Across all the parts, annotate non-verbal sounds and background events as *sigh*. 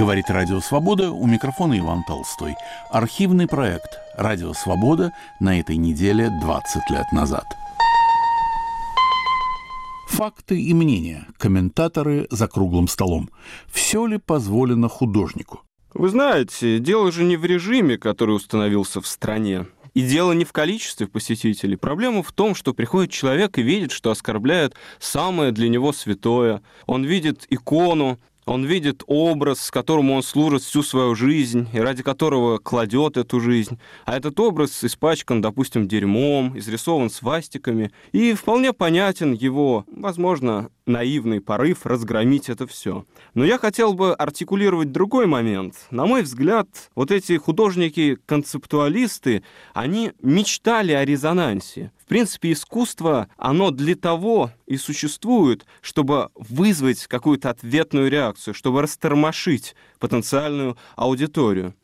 Говорит Радио Свобода, у микрофона Иван Толстой. Архивный проект «Радио Свобода» на этой неделе 20 лет назад. Факты и мнения, комментаторы за круглым столом. Все ли позволено художнику? Вы знаете, дело же не в режиме, который установился в стране. И дело не в количестве посетителей. Проблема в том, что приходит человек и видит, что оскорбляет самое для него святое. Он видит икону, он видит образ, с которым он служит всю свою жизнь, и ради которого кладет эту жизнь. А этот образ испачкан, допустим, дерьмом, изрисован свастиками, и вполне понятен его, возможно, наивный порыв разгромить это все. Но я хотел бы артикулировать другой момент. На мой взгляд, вот эти художники-концептуалисты, они мечтали о резонансе. В принципе, искусство, оно для того и существует, чтобы вызвать какую-то ответную реакцию, чтобы растормошить потенциальную аудиторию.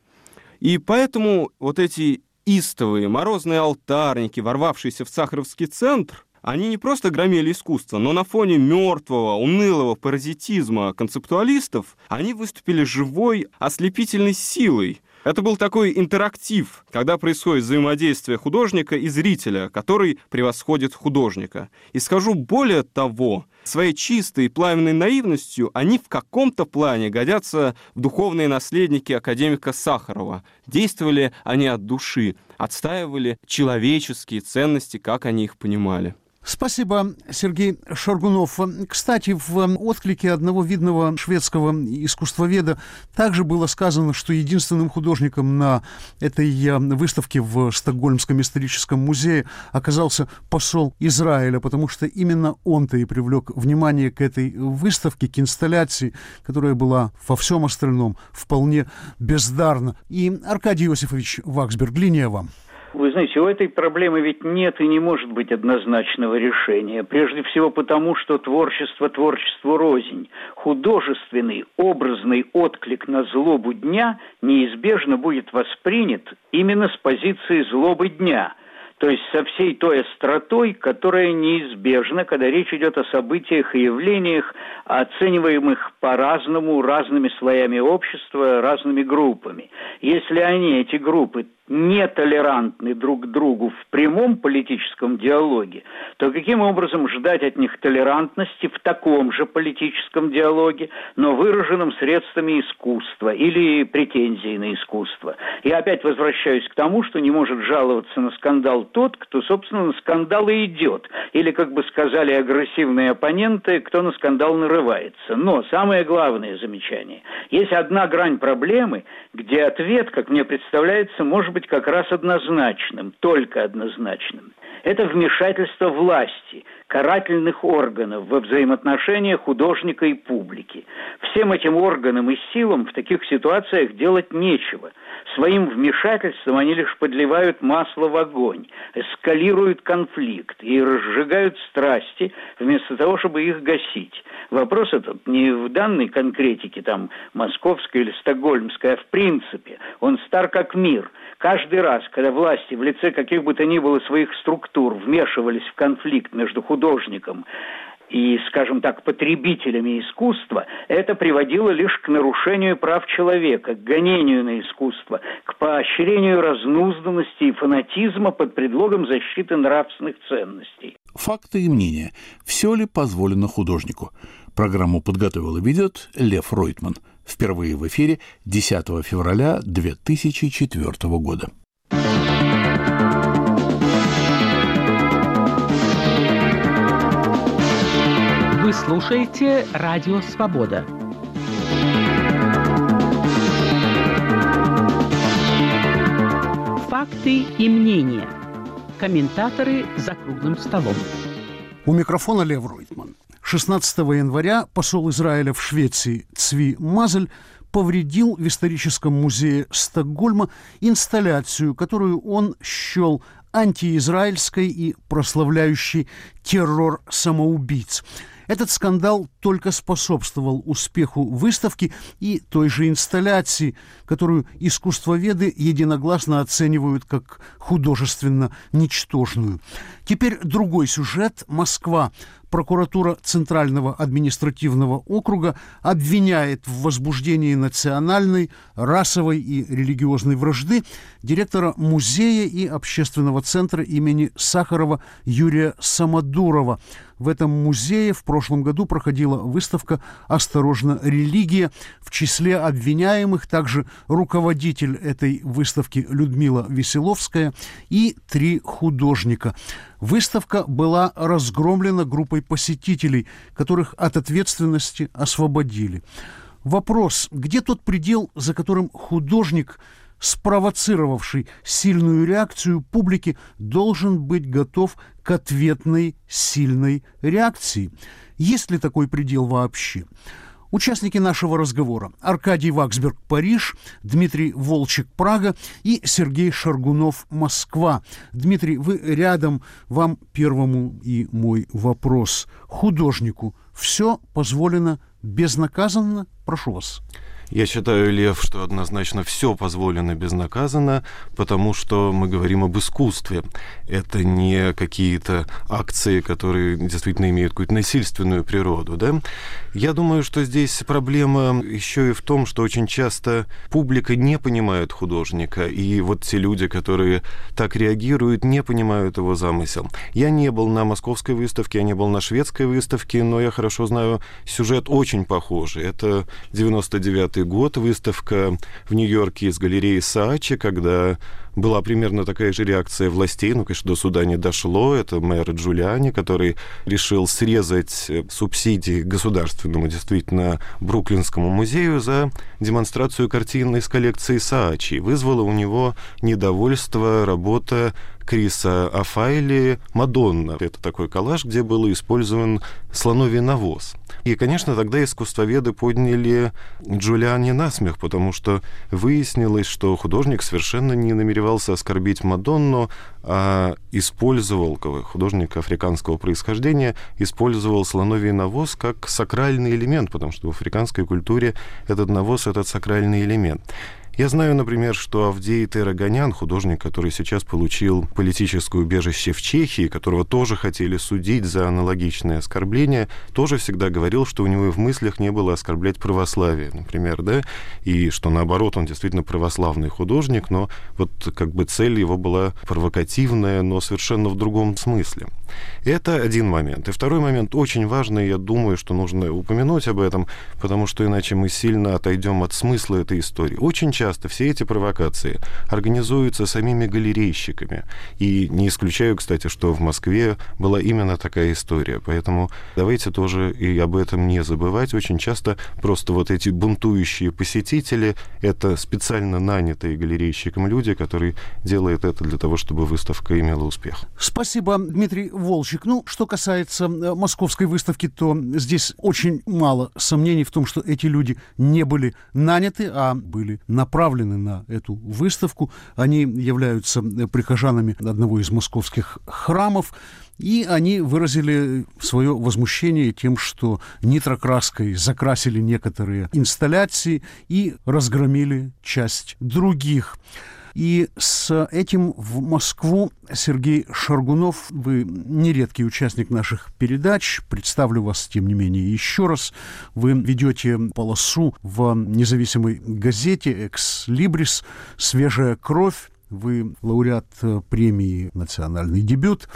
И поэтому вот эти истовые морозные алтарники, ворвавшиеся в Сахаровский центр, они не просто громили искусство, но на фоне мертвого, унылого паразитизма концептуалистов они выступили живой, ослепительной силой, это был такой интерактив, когда происходит взаимодействие художника и зрителя, который превосходит художника. И скажу более того, своей чистой и пламенной наивностью они в каком-то плане годятся в духовные наследники академика Сахарова. Действовали они от души, отстаивали человеческие ценности, как они их понимали. Спасибо, Сергей Шаргунов. Кстати, в отклике одного видного шведского искусствоведа также было сказано, что единственным художником на этой э, выставке в Стокгольмском историческом музее оказался посол Израиля, потому что именно он-то и привлек внимание к этой выставке, к инсталляции, которая была во всем остальном вполне бездарна. И Аркадий Иосифович Ваксберг, линия вам. Вы знаете, у этой проблемы ведь нет и не может быть однозначного решения. Прежде всего потому, что творчество творчеству рознь. Художественный, образный отклик на злобу дня неизбежно будет воспринят именно с позиции злобы дня – то есть со всей той остротой, которая неизбежна, когда речь идет о событиях и явлениях, оцениваемых по-разному, разными слоями общества, разными группами. Если они, эти группы, нетолерантны друг к другу в прямом политическом диалоге, то каким образом ждать от них толерантности в таком же политическом диалоге, но выраженном средствами искусства или претензий на искусство? Я опять возвращаюсь к тому, что не может жаловаться на скандал тот, кто, собственно, на скандал и идет. Или, как бы сказали агрессивные оппоненты, кто на скандал нарывается. Но самое главное замечание. Есть одна грань проблемы, где ответ, как мне представляется, может быть как раз однозначным, только однозначным. Это вмешательство власти, карательных органов во взаимоотношениях художника и публики. Всем этим органам и силам в таких ситуациях делать нечего. Своим вмешательством они лишь подливают масло в огонь, эскалируют конфликт и разжигают страсти вместо того, чтобы их гасить. Вопрос этот не в данной конкретике, там, московской или стокгольмской, а в принципе. Он стар как мир. Каждый раз, когда власти в лице каких бы то ни было своих структур вмешивались в конфликт между художником и, скажем так, потребителями искусства, это приводило лишь к нарушению прав человека, к гонению на искусство, к поощрению разнузданности и фанатизма под предлогом защиты нравственных ценностей. Факты и мнения. Все ли позволено художнику? Программу подготовил и ведет Лев Ройтман. Впервые в эфире 10 февраля 2004 года. Вы слушаете «Радио Свобода». Факты и мнения. Комментаторы за круглым столом. У микрофона Лев Ройтман. 16 января посол Израиля в Швеции Цви Мазель повредил в историческом музее Стокгольма инсталляцию, которую он счел антиизраильской и прославляющей террор самоубийц. Этот скандал только способствовал успеху выставки и той же инсталляции, которую искусствоведы единогласно оценивают как художественно ничтожную. Теперь другой сюжет. Москва. Прокуратура Центрального административного округа обвиняет в возбуждении национальной, расовой и религиозной вражды директора музея и общественного центра имени Сахарова Юрия Самодурова. В этом музее в прошлом году проходила выставка «Осторожно, религия». В числе обвиняемых также руководитель этой выставки Людмила Веселовская и три художника. Выставка была разгромлена группой посетителей, которых от ответственности освободили. Вопрос, где тот предел, за которым художник – спровоцировавший сильную реакцию публики, должен быть готов к ответной сильной реакции. Есть ли такой предел вообще? Участники нашего разговора – Аркадий Ваксберг, Париж, Дмитрий Волчек, Прага и Сергей Шаргунов, Москва. Дмитрий, вы рядом, вам первому и мой вопрос. Художнику все позволено безнаказанно? Прошу вас. Я считаю, Лев, что однозначно все позволено безнаказанно, потому что мы говорим об искусстве. Это не какие-то акции, которые действительно имеют какую-то насильственную природу. Да? Я думаю, что здесь проблема еще и в том, что очень часто публика не понимает художника, и вот те люди, которые так реагируют, не понимают его замысел. Я не был на московской выставке, я не был на шведской выставке, но я хорошо знаю, сюжет очень похожий. Это 99 1995 год, выставка в Нью-Йорке из галереи Саачи, когда была примерно такая же реакция властей, ну, конечно, до суда не дошло. Это мэр Джулиани, который решил срезать э, субсидии государственному, действительно, Бруклинскому музею за демонстрацию картин из коллекции Саачи. Вызвало у него недовольство работа Криса Афайли «Мадонна». Это такой коллаж, где был использован слоновий навоз. И, конечно, тогда искусствоведы подняли Джулиани на смех, потому что выяснилось, что художник совершенно не намеревался оскорбить Мадонну, а использовал, художник африканского происхождения, использовал слоновий навоз как сакральный элемент, потому что в африканской культуре этот навоз — этот сакральный элемент. Я знаю, например, что Авдей Тераганян, художник, который сейчас получил политическое убежище в Чехии, которого тоже хотели судить за аналогичное оскорбление, тоже всегда говорил, что у него и в мыслях не было оскорблять православие, например, да, и что наоборот, он действительно православный художник, но вот как бы цель его была провокативная, но совершенно в другом смысле. Это один момент. И второй момент очень важный, я думаю, что нужно упомянуть об этом, потому что иначе мы сильно отойдем от смысла этой истории. Очень часто все эти провокации организуются самими галерейщиками. И не исключаю, кстати, что в Москве была именно такая история. Поэтому давайте тоже и об этом не забывать. Очень часто просто вот эти бунтующие посетители — это специально нанятые галерейщиком люди, которые делают это для того, чтобы выставка имела успех. Спасибо, Дмитрий Волчек. Ну, что касается э, московской выставки, то здесь очень мало сомнений в том, что эти люди не были наняты, а были направлены на эту выставку. Они являются э, прихожанами одного из московских храмов. И они выразили свое возмущение тем, что нитрокраской закрасили некоторые инсталляции и разгромили часть других. И с этим в Москву Сергей Шаргунов, вы нередкий участник наших передач. Представлю вас, тем не менее, еще раз. Вы ведете полосу в независимой газете «Экс Либрис» «Свежая кровь». Вы лауреат премии «Национальный дебют».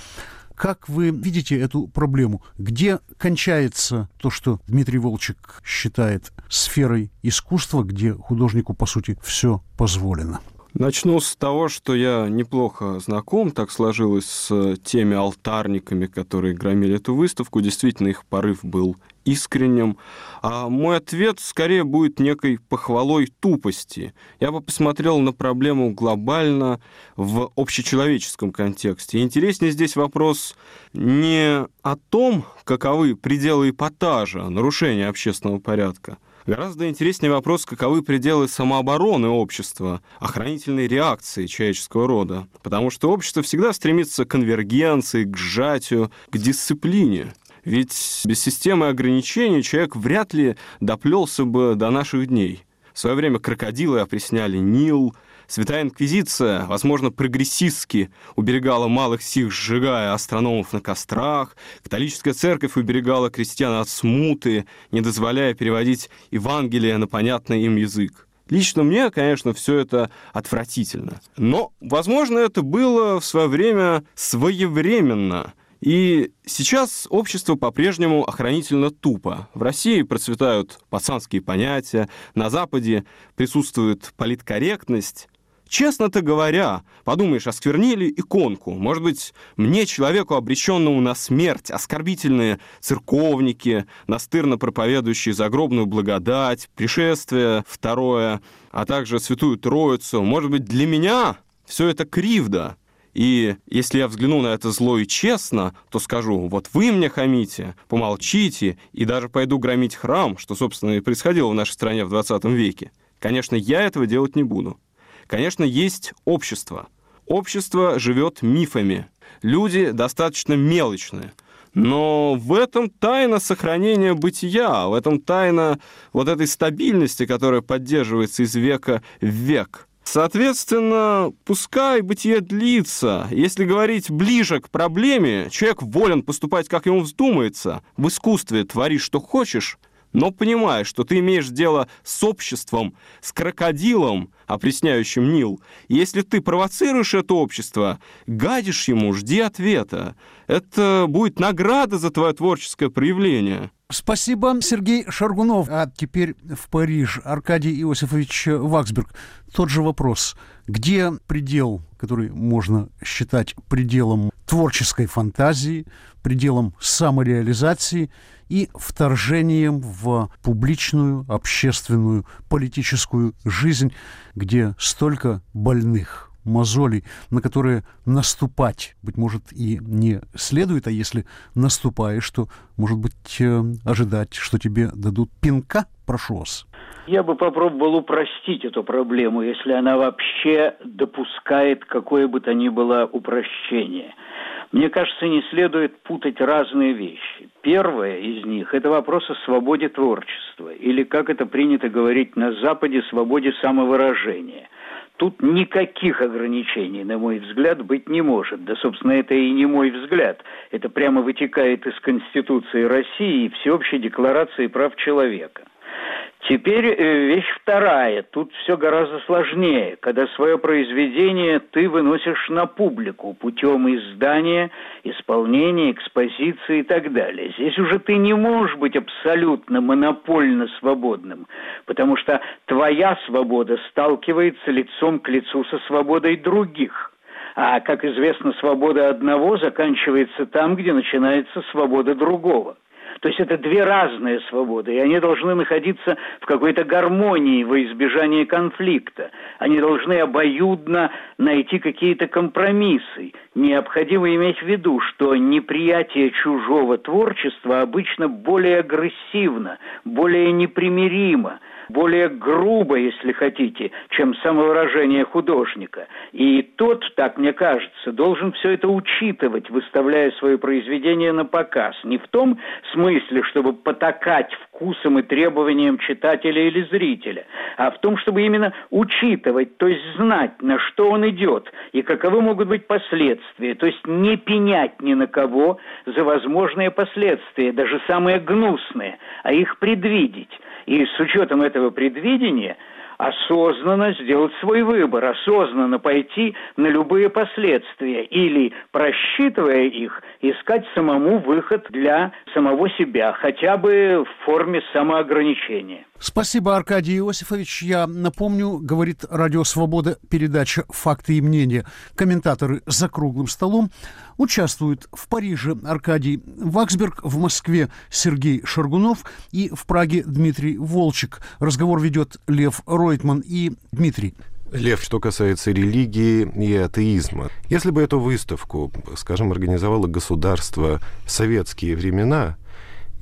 Как вы видите эту проблему? Где кончается то, что Дмитрий Волчек считает сферой искусства, где художнику, по сути, все позволено? Начну с того, что я неплохо знаком, так сложилось с теми алтарниками, которые громили эту выставку. Действительно, их порыв был искренним. А мой ответ скорее будет некой похвалой тупости. Я бы посмотрел на проблему глобально в общечеловеческом контексте. Интереснее здесь вопрос не о том, каковы пределы эпатажа, нарушения общественного порядка, Гораздо интереснее вопрос, каковы пределы самообороны общества, охранительной реакции человеческого рода. Потому что общество всегда стремится к конвергенции, к сжатию, к дисциплине. Ведь без системы ограничений человек вряд ли доплелся бы до наших дней. В свое время крокодилы опресняли Нил, Святая Инквизиция, возможно, прогрессистски уберегала малых сих, сжигая астрономов на кострах, католическая церковь уберегала крестьян от смуты, не дозволяя переводить Евангелие на понятный им язык. Лично мне, конечно, все это отвратительно. Но, возможно, это было в свое время своевременно. И сейчас общество по-прежнему охранительно тупо. В России процветают пацанские понятия, на Западе присутствует политкорректность, Честно-то говоря, подумаешь, осквернили иконку. Может быть, мне, человеку, обреченному на смерть, оскорбительные церковники, настырно проповедующие загробную благодать, пришествие второе, а также Святую Троицу, может быть, для меня все это кривда. И если я взгляну на это зло и честно, то скажу, вот вы мне хамите, помолчите, и даже пойду громить храм, что, собственно, и происходило в нашей стране в 20 веке. Конечно, я этого делать не буду. Конечно, есть общество. Общество живет мифами. Люди достаточно мелочные. Но в этом тайна сохранения бытия, в этом тайна вот этой стабильности, которая поддерживается из века в век. Соответственно, пускай бытие длится. Если говорить ближе к проблеме, человек волен поступать, как ему вздумается. В искусстве твори, что хочешь, но понимая, что ты имеешь дело с обществом, с крокодилом, опресняющим Нил, если ты провоцируешь это общество, гадишь ему, жди ответа. Это будет награда за твое творческое проявление. Спасибо, Сергей Шаргунов. А теперь в Париж. Аркадий Иосифович Ваксберг. Тот же вопрос. Где предел, который можно считать пределом творческой фантазии, пределом самореализации и вторжением в публичную, общественную, политическую жизнь, где столько больных, мозолей, на которые наступать, быть может, и не следует, а если наступаешь, то, может быть, э, ожидать, что тебе дадут пинка? Прошу вас. Я бы попробовал упростить эту проблему, если она вообще допускает какое бы то ни было упрощение. Мне кажется, не следует путать разные вещи. Первое из них – это вопрос о свободе творчества, или, как это принято говорить на Западе, свободе самовыражения – Тут никаких ограничений, на мой взгляд, быть не может. Да, собственно, это и не мой взгляд. Это прямо вытекает из Конституции России и Всеобщей декларации прав человека. Теперь э, вещь вторая. Тут все гораздо сложнее, когда свое произведение ты выносишь на публику путем издания, исполнения, экспозиции и так далее. Здесь уже ты не можешь быть абсолютно монопольно свободным, потому что твоя свобода сталкивается лицом к лицу со свободой других. А, как известно, свобода одного заканчивается там, где начинается свобода другого. То есть это две разные свободы, и они должны находиться в какой-то гармонии во избежание конфликта. Они должны обоюдно найти какие-то компромиссы. Необходимо иметь в виду, что неприятие чужого творчества обычно более агрессивно, более непримиримо – более грубо, если хотите, чем самовыражение художника. И тот, так мне кажется, должен все это учитывать, выставляя свое произведение на показ. Не в том смысле, чтобы потакать вкусом и требованиям читателя или зрителя, а в том, чтобы именно учитывать, то есть знать, на что он идет и каковы могут быть последствия, то есть не пенять ни на кого за возможные последствия, даже самые гнусные, а их предвидеть. И с учетом этого предвидения осознанно сделать свой выбор, осознанно пойти на любые последствия или, просчитывая их, искать самому выход для самого себя, хотя бы в форме самоограничения. Спасибо, Аркадий Иосифович. Я напомню, говорит Радио Свобода, передача «Факты и мнения». Комментаторы за круглым столом участвуют в Париже Аркадий Ваксберг, в Москве Сергей Шаргунов и в Праге Дмитрий Волчек. Разговор ведет Лев Ройтман и Дмитрий. Лев, что касается религии и атеизма. Если бы эту выставку, скажем, организовало государство в советские времена,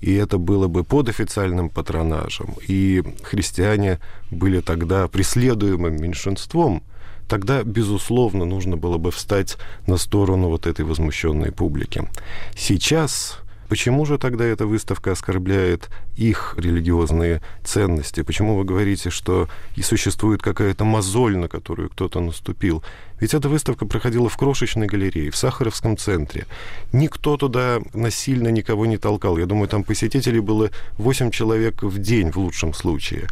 и это было бы под официальным патронажем, и христиане были тогда преследуемым меньшинством, тогда, безусловно, нужно было бы встать на сторону вот этой возмущенной публики. Сейчас Почему же тогда эта выставка оскорбляет их религиозные ценности? Почему вы говорите, что и существует какая-то мозоль, на которую кто-то наступил? Ведь эта выставка проходила в крошечной галерее, в Сахаровском центре. Никто туда насильно никого не толкал. Я думаю, там посетителей было 8 человек в день в лучшем случае.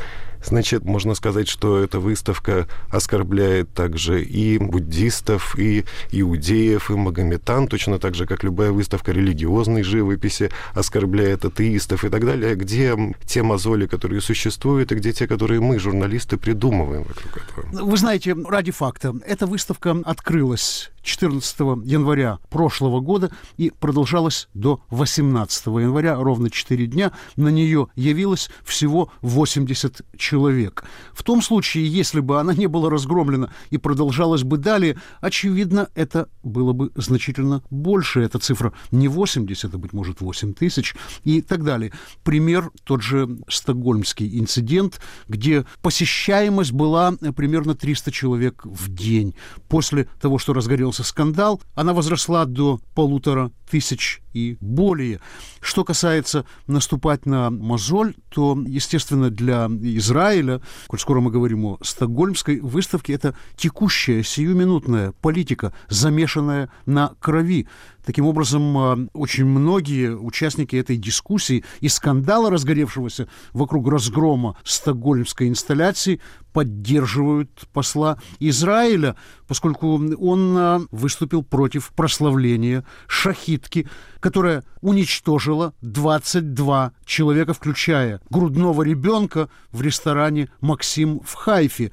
Значит, можно сказать, что эта выставка оскорбляет также и буддистов, и иудеев, и магометан, точно так же, как любая выставка религиозной живописи оскорбляет атеистов и так далее. Где те мозоли, которые существуют, и где те, которые мы, журналисты, придумываем вокруг этого? Вы знаете, ради факта, эта выставка открылась 14 января прошлого года и продолжалась до 18 января, ровно 4 дня. На нее явилось всего 80 человек. В том случае, если бы она не была разгромлена и продолжалась бы далее, очевидно, это было бы значительно больше. Эта цифра не 80, а, быть может, 8 тысяч и так далее. Пример тот же стокгольмский инцидент, где посещаемость была примерно 300 человек в день. После того, что разгорелся разразился скандал, она возросла до полутора тысяч и более. Что касается наступать на мозоль, то, естественно, для Израиля, коль скоро мы говорим о стокгольмской выставке, это текущая, сиюминутная политика, замешанная на крови. Таким образом, а, очень многие участники этой дискуссии и скандала, разгоревшегося вокруг разгрома стокгольмской инсталляции, поддерживают посла Израиля, поскольку он а, выступил против прославления шахитки, которая уничтожила 22 человека, включая грудного ребенка в ресторане «Максим» в Хайфе.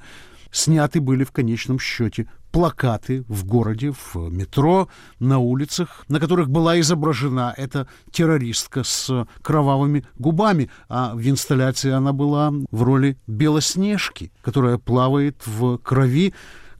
Сняты были в конечном счете плакаты в городе, в метро, на улицах, на которых была изображена эта террористка с кровавыми губами, а в инсталляции она была в роли Белоснежки, которая плавает в крови,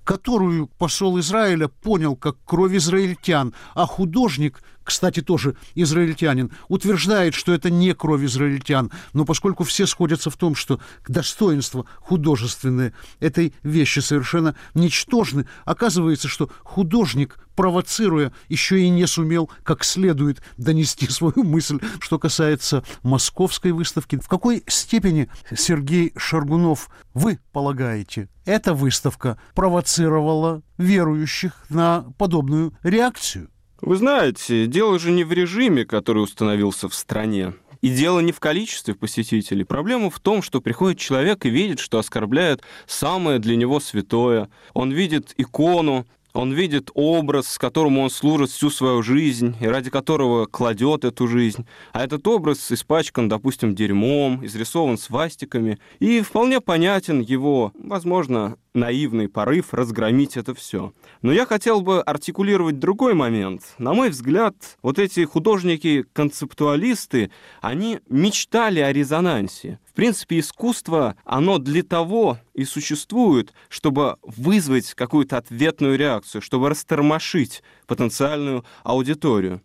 которую посол Израиля понял как кровь израильтян, а художник – кстати, тоже израильтянин, утверждает, что это не кровь израильтян, но поскольку все сходятся в том, что достоинство художественное этой вещи совершенно ничтожны, оказывается, что художник, провоцируя, еще и не сумел как следует донести свою мысль. Что касается московской выставки, в какой степени, Сергей Шаргунов, вы полагаете, эта выставка провоцировала верующих на подобную реакцию? Вы знаете, дело же не в режиме, который установился в стране. И дело не в количестве посетителей. Проблема в том, что приходит человек и видит, что оскорбляет самое для него святое. Он видит икону, он видит образ, с которым он служит всю свою жизнь и ради которого кладет эту жизнь. А этот образ испачкан, допустим, дерьмом, изрисован свастиками. И вполне понятен его, возможно, наивный порыв разгромить это все. Но я хотел бы артикулировать другой момент. На мой взгляд, вот эти художники-концептуалисты, они мечтали о резонансе. В принципе, искусство, оно для того и существует, чтобы вызвать какую-то ответную реакцию, чтобы растормошить потенциальную аудиторию.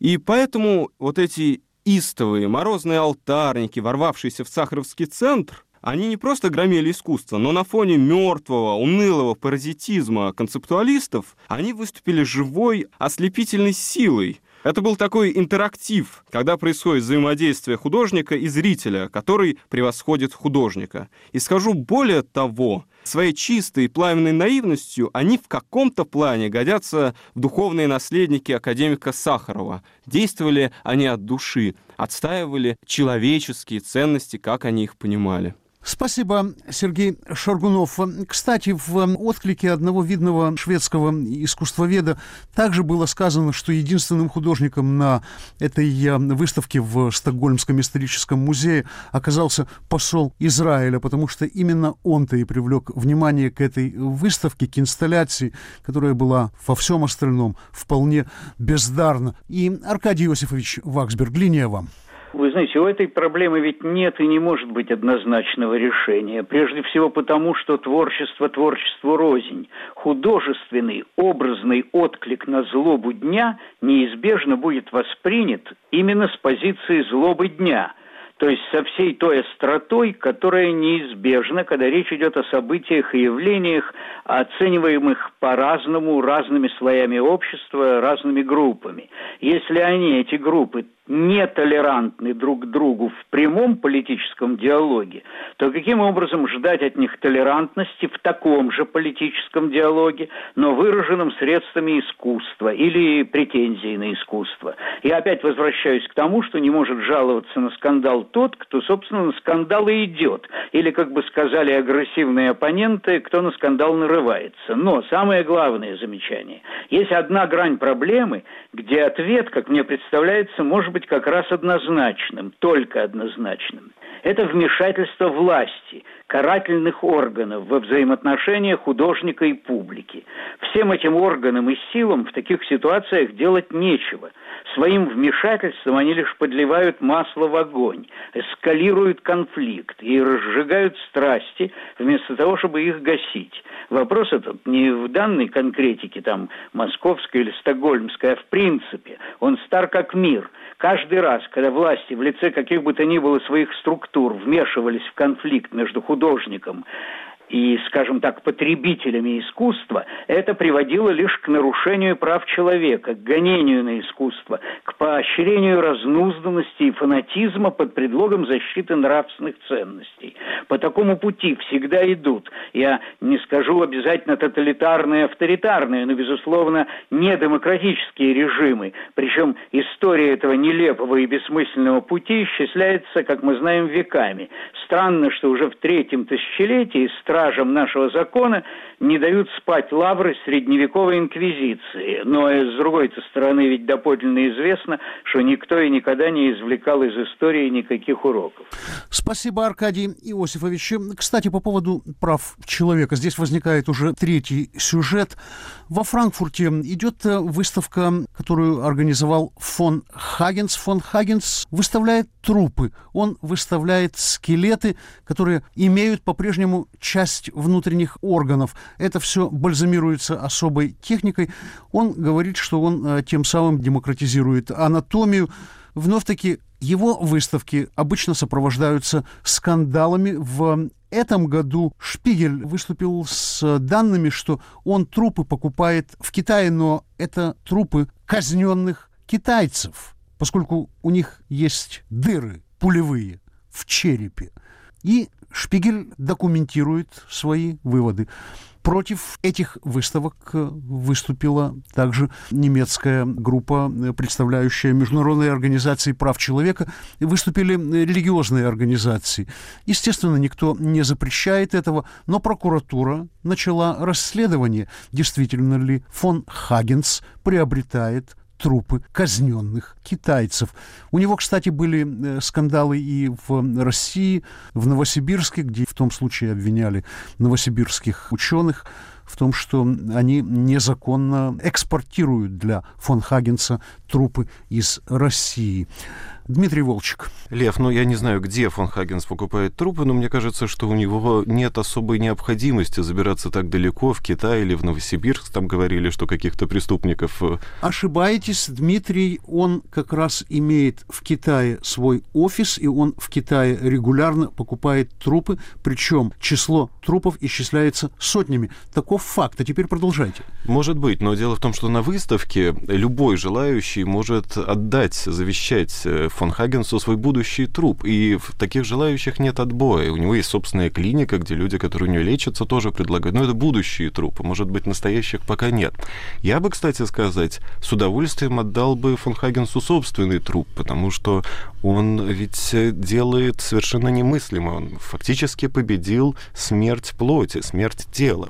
И поэтому вот эти истовые морозные алтарники, ворвавшиеся в Сахаровский центр, они не просто громили искусство, но на фоне мертвого, унылого паразитизма концептуалистов они выступили живой, ослепительной силой, это был такой интерактив, когда происходит взаимодействие художника и зрителя, который превосходит художника. И скажу более того, своей чистой и пламенной наивностью они в каком-то плане годятся в духовные наследники академика Сахарова. Действовали они от души, отстаивали человеческие ценности, как они их понимали. Спасибо, Сергей Шаргунов. Кстати, в отклике одного видного шведского искусствоведа также было сказано, что единственным художником на этой э, выставке в Стокгольмском историческом музее оказался посол Израиля, потому что именно он-то и привлек внимание к этой выставке, к инсталляции, которая была во всем остальном вполне бездарна. И Аркадий Иосифович Ваксберг, линия вам. Вы знаете, у этой проблемы ведь нет и не может быть однозначного решения. Прежде всего потому, что творчество творчеству рознь. Художественный, образный отклик на злобу дня неизбежно будет воспринят именно с позиции злобы дня – то есть со всей той остротой, которая неизбежна, когда речь идет о событиях и явлениях, оцениваемых по-разному, разными слоями общества, разными группами. Если они, эти группы, нетолерантны друг к другу в прямом политическом диалоге, то каким образом ждать от них толерантности в таком же политическом диалоге, но выраженном средствами искусства или претензий на искусство? Я опять возвращаюсь к тому, что не может жаловаться на скандал тот, кто, собственно, на скандал и идет. Или, как бы сказали агрессивные оппоненты, кто на скандал нарывается. Но самое главное замечание. Есть одна грань проблемы, где ответ, как мне представляется, может быть как раз однозначным, только однозначным. Это вмешательство власти, карательных органов во взаимоотношения художника и публики. Всем этим органам и силам в таких ситуациях делать нечего. Своим вмешательством они лишь подливают масло в огонь, эскалируют конфликт и разжигают страсти, вместо того, чтобы их гасить. Вопрос этот не в данной конкретике, там, московской или стокгольмской, а в принципе. Он стар как мир. Каждый раз, когда власти в лице каких бы то ни было своих структур вмешивались в конфликт между художником и, скажем так, потребителями искусства, это приводило лишь к нарушению прав человека, к гонению на искусство, к поощрению разнузданности и фанатизма под предлогом защиты нравственных ценностей. По такому пути всегда идут, я не скажу обязательно тоталитарные, авторитарные, но, безусловно, недемократические режимы. Причем история этого нелепого и бессмысленного пути исчисляется, как мы знаем, веками. Странно, что уже в третьем тысячелетии стражам нашего закона не дают спать лавры средневековой инквизиции. Но с другой стороны ведь доподлинно известно, что никто и никогда не извлекал из истории никаких уроков. Спасибо, Аркадий Иосифович. Кстати, по поводу прав человека. Здесь возникает уже третий сюжет. Во Франкфурте идет выставка, которую организовал фон Хагенс. Фон Хагенс выставляет трупы. Он выставляет скелеты, которые имеют по-прежнему часть внутренних органов. Это все бальзамируется особой техникой. Он говорит, что он э, тем самым демократизирует анатомию. Вновь-таки его выставки обычно сопровождаются скандалами. В этом году Шпигель выступил с данными, что он трупы покупает в Китае, но это трупы казненных китайцев, поскольку у них есть дыры пулевые в черепе. И Шпигель документирует свои выводы. Против этих выставок э, выступила также немецкая группа, э, представляющая международные организации прав человека. Выступили религиозные организации. Естественно, никто не запрещает этого, но прокуратура начала расследование, действительно ли фон Хагенс приобретает трупы казненных китайцев. У него, кстати, были э, скандалы и в России, в Новосибирске, где в том случае обвиняли новосибирских ученых в том, что они незаконно экспортируют для фон Хагенса трупы из России. Дмитрий Волчек. Лев, ну я не знаю, где фон Хагенс покупает трупы, но мне кажется, что у него нет особой необходимости забираться так далеко, в Китай или в Новосибирск. Там говорили, что каких-то преступников... Э, Ошибаетесь, Дмитрий, он как раз имеет в Китае свой офис, и он в Китае регулярно покупает трупы, причем число трупов исчисляется сотнями. Таков факт. А теперь продолжайте. Может быть, но дело в том, что на выставке любой желающий может отдать, завещать э, фон Хагенсу свой будущий труп. И в таких желающих нет отбоя. У него есть собственная клиника, где люди, которые у него лечатся, тоже предлагают. Но это будущие трупы. Может быть, настоящих пока нет. Я бы, кстати сказать, с удовольствием отдал бы фон Хагенсу собственный труп, потому что он ведь делает совершенно немыслимо. Он фактически победил смерть плоти, смерть тела.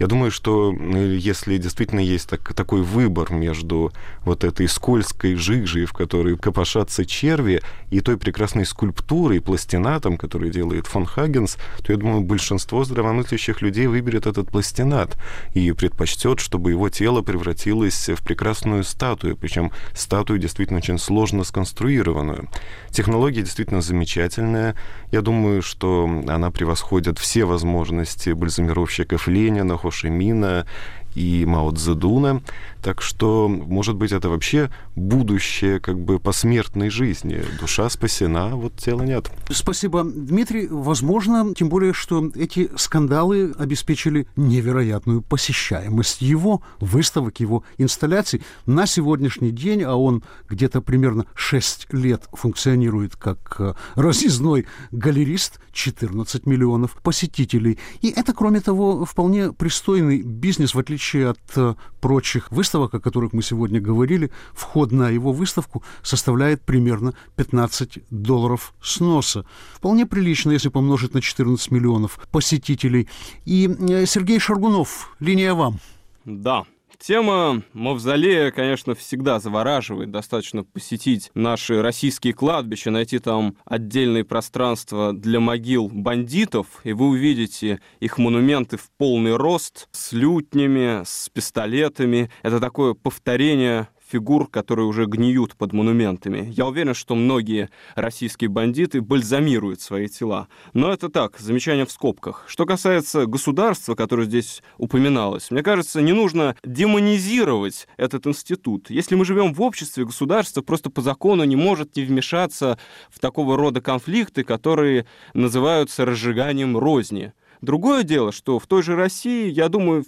Я думаю, что если действительно есть так, такой выбор между вот этой скользкой жижей, в которой копошатся черви, и той прекрасной скульптурой, пластинатом, который делает фон Хагенс, то я думаю, большинство здравомыслящих людей выберет этот пластинат и предпочтет, чтобы его тело превратилось в прекрасную статую, причем статую действительно очень сложно сконструированную. Технология действительно замечательная. Я думаю, что она превосходит все возможности бальзамировщиков Ленина, Хошимина и Мао Цзэдуна. Так что, может быть, это вообще будущее как бы посмертной жизни. Душа спасена, вот тела нет. Спасибо, Дмитрий. Возможно, тем более, что эти скандалы обеспечили невероятную посещаемость его выставок, его инсталляций. На сегодняшний день, а он где-то примерно 6 лет функционирует как э, разъездной галерист, 14 миллионов посетителей. И это, кроме того, вполне пристойный бизнес, в отличие от э, прочих выставок, о которых мы сегодня говорили. Вход на его выставку составляет примерно 15 долларов сноса. Вполне прилично, если помножить на 14 миллионов посетителей. И э, Сергей Шаргунов, линия вам. Да, Тема мавзолея, конечно, всегда завораживает. Достаточно посетить наши российские кладбища, найти там отдельные пространства для могил бандитов, и вы увидите их монументы в полный рост с лютнями, с пистолетами. Это такое повторение фигур, которые уже гниют под монументами. Я уверен, что многие российские бандиты бальзамируют свои тела. Но это так, замечание в скобках. Что касается государства, которое здесь упоминалось, мне кажется, не нужно демонизировать этот институт. Если мы живем в обществе, государство просто по закону не может не вмешаться в такого рода конфликты, которые называются разжиганием розни. Другое дело, что в той же России, я думаю,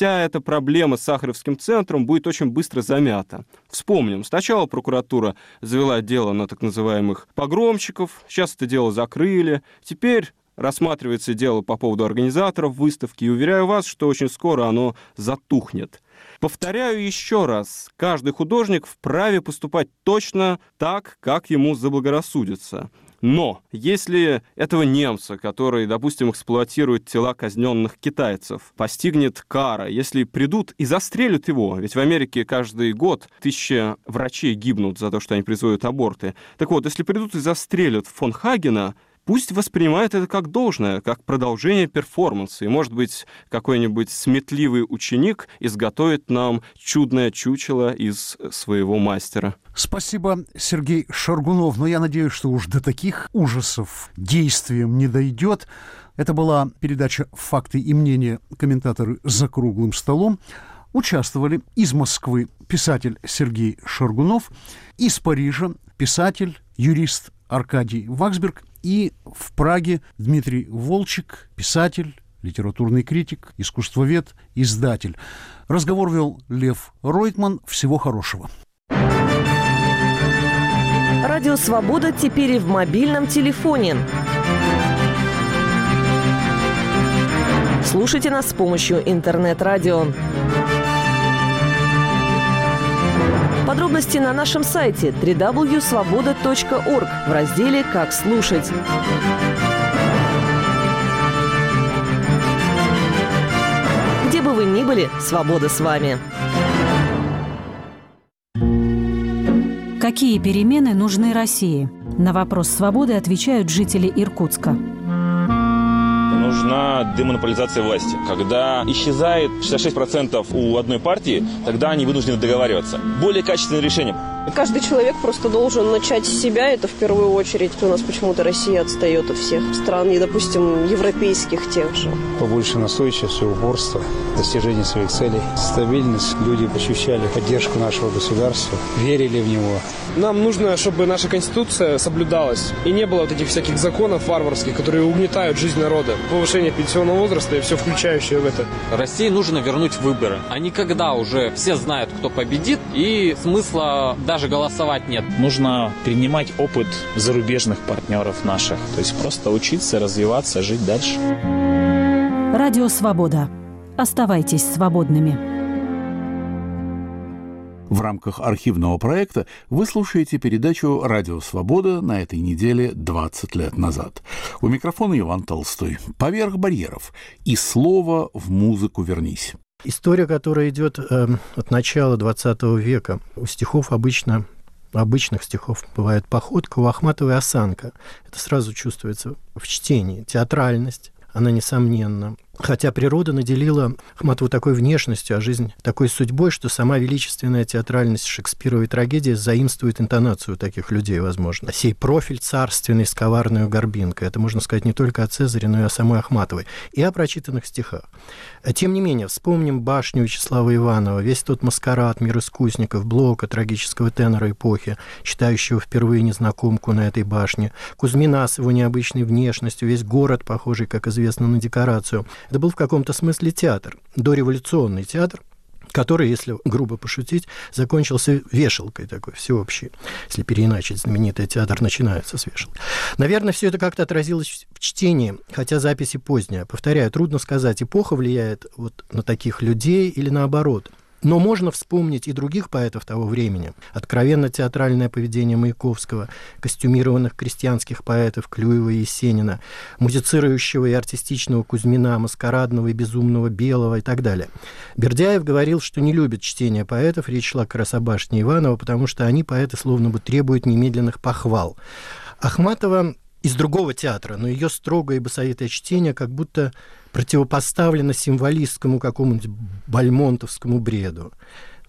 вся эта проблема с Сахаровским центром будет очень быстро замята. Вспомним, сначала прокуратура завела дело на так называемых погромщиков, сейчас это дело закрыли, теперь рассматривается дело по поводу организаторов выставки, и уверяю вас, что очень скоро оно затухнет. Повторяю еще раз, каждый художник вправе поступать точно так, как ему заблагорассудится. Но если этого немца, который, допустим, эксплуатирует тела казненных китайцев, постигнет кара, если придут и застрелят его, ведь в Америке каждый год тысячи врачей гибнут за то, что они производят аборты. Так вот, если придут и застрелят фон Хагена, пусть воспринимает это как должное, как продолжение перформанса. И, может быть, какой-нибудь сметливый ученик изготовит нам чудное чучело из своего мастера. Спасибо, Сергей Шаргунов. Но я надеюсь, что уж до таких ужасов действием не дойдет. Это была передача «Факты и мнения. Комментаторы за круглым столом». Участвовали из Москвы писатель Сергей Шаргунов, из Парижа писатель, юрист Аркадий Ваксберг и в Праге Дмитрий Волчек, писатель, литературный критик, искусствовед, издатель. Разговор вел Лев Ройтман. Всего хорошего. Радио «Свобода» теперь и в мобильном телефоне. Слушайте нас с помощью интернет-радио. Подробности на нашем сайте www.svoboda.org в разделе «Как слушать». Где бы вы ни были, свобода с вами. Какие перемены нужны России? На вопрос свободы отвечают жители Иркутска нужна демонополизация власти. Когда исчезает 66% у одной партии, тогда они вынуждены договариваться. Более качественное решение. Каждый человек просто должен начать с себя, это в первую очередь. У нас почему-то Россия отстает от всех стран, и, допустим, европейских тех же. Побольше настойчивости, упорства, достижения своих целей, стабильность. Люди ощущали поддержку нашего государства, верили в него. Нам нужно, чтобы наша Конституция соблюдалась, и не было вот этих всяких законов варварских, которые угнетают жизнь народа. Повышение пенсионного возраста и все включающее в это. России нужно вернуть выборы. А не когда уже все знают, кто победит, и смысла даже голосовать нет. Нужно принимать опыт зарубежных партнеров наших. То есть просто учиться, развиваться, жить дальше. Радио «Свобода». Оставайтесь свободными. В рамках архивного проекта вы слушаете передачу «Радио Свобода» на этой неделе 20 лет назад. У микрофона Иван Толстой. «Поверх барьеров» и «Слово в музыку вернись». История, которая идет э, от начала 20 века. У стихов обычно обычных стихов бывает походка, у Ахматовой осанка. Это сразу чувствуется в чтении. Театральность, она несомненно. Хотя природа наделила Ахматову такой внешностью, а жизнь такой судьбой, что сама величественная театральность шекспировой трагедии заимствует интонацию таких людей, возможно. Сей профиль царственный с коварной горбинкой. Это можно сказать не только о Цезаре, но и о самой Ахматовой. И о прочитанных стихах. Тем не менее, вспомним башню Вячеслава Иванова, весь тот маскарад мир искусников, Блока, трагического тенора эпохи, читающего впервые незнакомку на этой башне, Кузьмина с его необычной внешностью, весь город, похожий, как известно, на декорацию. Это был в каком-то смысле театр, дореволюционный театр, который, если грубо пошутить, закончился вешалкой такой всеобщей. Если переиначить, знаменитый театр начинается с вешалки. Наверное, все это как-то отразилось в чтении, хотя записи поздние. Повторяю, трудно сказать, эпоха влияет вот на таких людей или наоборот. Но можно вспомнить и других поэтов того времени. Откровенно театральное поведение Маяковского, костюмированных крестьянских поэтов Клюева и Есенина, музицирующего и артистичного Кузьмина, маскарадного и безумного Белого и так далее. Бердяев говорил, что не любит чтение поэтов, речь шла как раз о башне Иванова, потому что они, поэты, словно бы требуют немедленных похвал. Ахматова из другого театра, но ее строгое и басовитое чтение как будто противопоставлено символистскому какому-нибудь бальмонтовскому бреду.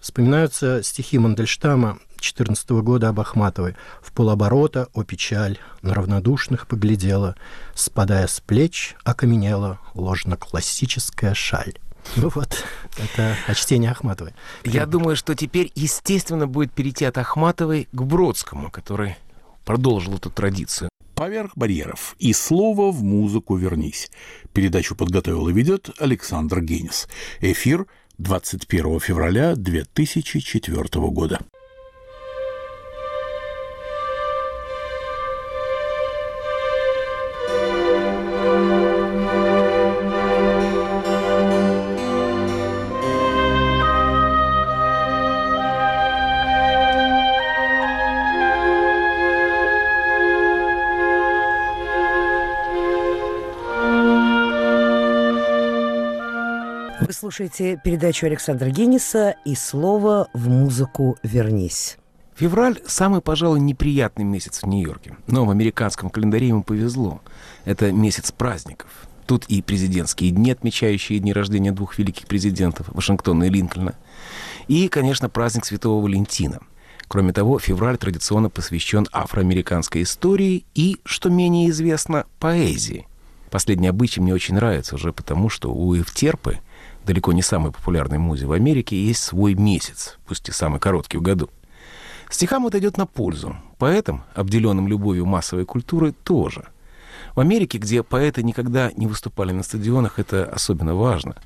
Вспоминаются стихи Мандельштама 14 года об Ахматовой. «В полоборота, о печаль, на равнодушных поглядела, спадая с плеч, окаменела ложно-классическая шаль». Ну вот, это о чтении Ахматовой. Я думаю, что теперь, естественно, будет перейти от Ахматовой к Бродскому, который продолжил эту традицию. «Поверх барьеров» и «Слово в музыку вернись». Передачу подготовил и ведет Александр Генис. Эфир 21 февраля 2004 года. Слушаете передачу Александра Генниса и слово в музыку «Вернись». Февраль – самый, пожалуй, неприятный месяц в Нью-Йорке. Но в американском календаре ему повезло. Это месяц праздников. Тут и президентские дни, отмечающие дни рождения двух великих президентов – Вашингтона и Линкольна. И, конечно, праздник Святого Валентина. Кроме того, февраль традиционно посвящен афроамериканской истории и, что менее известно, поэзии. Последний обычай мне очень нравится уже потому, что у Евтерпы – далеко не самой популярной музе в Америке, есть свой месяц, пусть и самый короткий в году. Стихам это идет на пользу. Поэтам, обделенным любовью массовой культуры, тоже. В Америке, где поэты никогда не выступали на стадионах, это особенно важно.